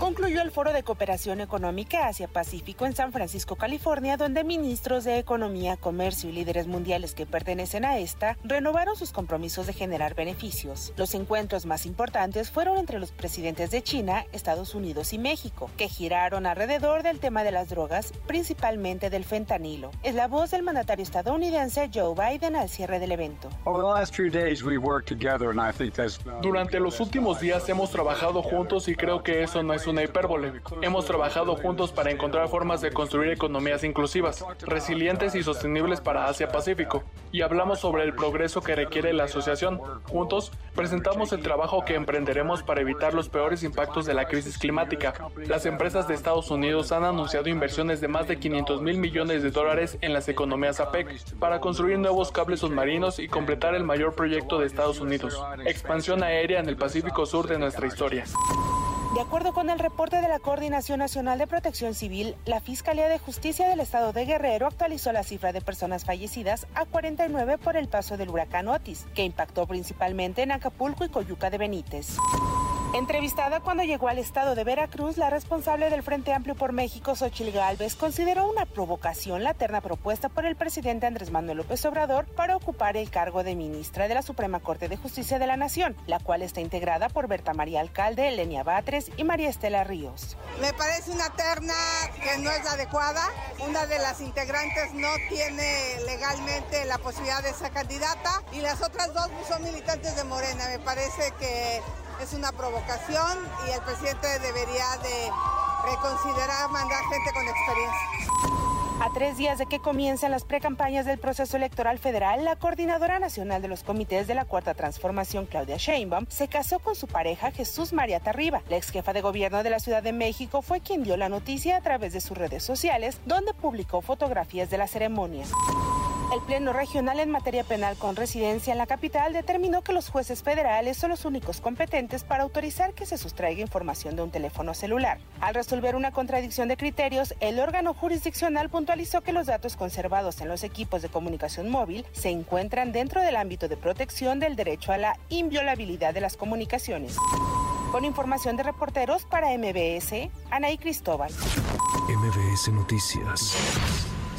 concluyó el Foro de Cooperación Económica Asia-Pacífico en San Francisco, California, donde ministros de Economía, Comercio y líderes mundiales que pertenecen a esta renovaron sus compromisos de generar beneficios. Los encuentros más importantes fueron entre los presidentes de China, Estados Unidos y México, que giraron alrededor del tema de las drogas, principalmente del fentanilo. Es la voz del mandatario estadounidense Joe Biden al cierre del evento. Durante los últimos días hemos trabajado juntos y creo que eso no es una hipérbole. Hemos trabajado juntos para encontrar formas de construir economías inclusivas, resilientes y sostenibles para Asia-Pacífico. Y hablamos sobre el progreso que requiere la asociación. Juntos, presentamos el trabajo que emprenderemos para evitar los peores impactos de la crisis climática. Las empresas de Estados Unidos han anunciado inversiones de más de 500 mil millones de dólares en las economías APEC para construir nuevos cables submarinos y completar el mayor proyecto de Estados Unidos, expansión aérea en el Pacífico Sur de nuestra historia. De acuerdo con el reporte de la Coordinación Nacional de Protección Civil, la Fiscalía de Justicia del Estado de Guerrero actualizó la cifra de personas fallecidas a 49 por el paso del huracán Otis, que impactó principalmente en Acapulco y Coyuca de Benítez. Entrevistada cuando llegó al estado de Veracruz, la responsable del Frente Amplio por México, Xochil Gálvez, consideró una provocación la terna propuesta por el presidente Andrés Manuel López Obrador para ocupar el cargo de ministra de la Suprema Corte de Justicia de la Nación, la cual está integrada por Berta María Alcalde, Lenia Batres y María Estela Ríos. Me parece una terna que no es adecuada. Una de las integrantes no tiene legalmente la posibilidad de ser candidata y las otras dos son militantes de Morena. Me parece que es una provocación y el presidente debería de reconsiderar mandar gente con experiencia. A tres días de que comiencen las precampañas del proceso electoral federal, la coordinadora nacional de los comités de la Cuarta Transformación, Claudia Sheinbaum, se casó con su pareja Jesús María Tarriba. La ex jefa de gobierno de la Ciudad de México fue quien dio la noticia a través de sus redes sociales, donde publicó fotografías de la ceremonia. El Pleno Regional en materia penal con residencia en la capital determinó que los jueces federales son los únicos competentes para autorizar que se sustraiga información de un teléfono celular. Al resolver una contradicción de criterios, el órgano jurisdiccional puntualizó que los datos conservados en los equipos de comunicación móvil se encuentran dentro del ámbito de protección del derecho a la inviolabilidad de las comunicaciones. Con información de reporteros para MBS, Anaí Cristóbal. MBS Noticias.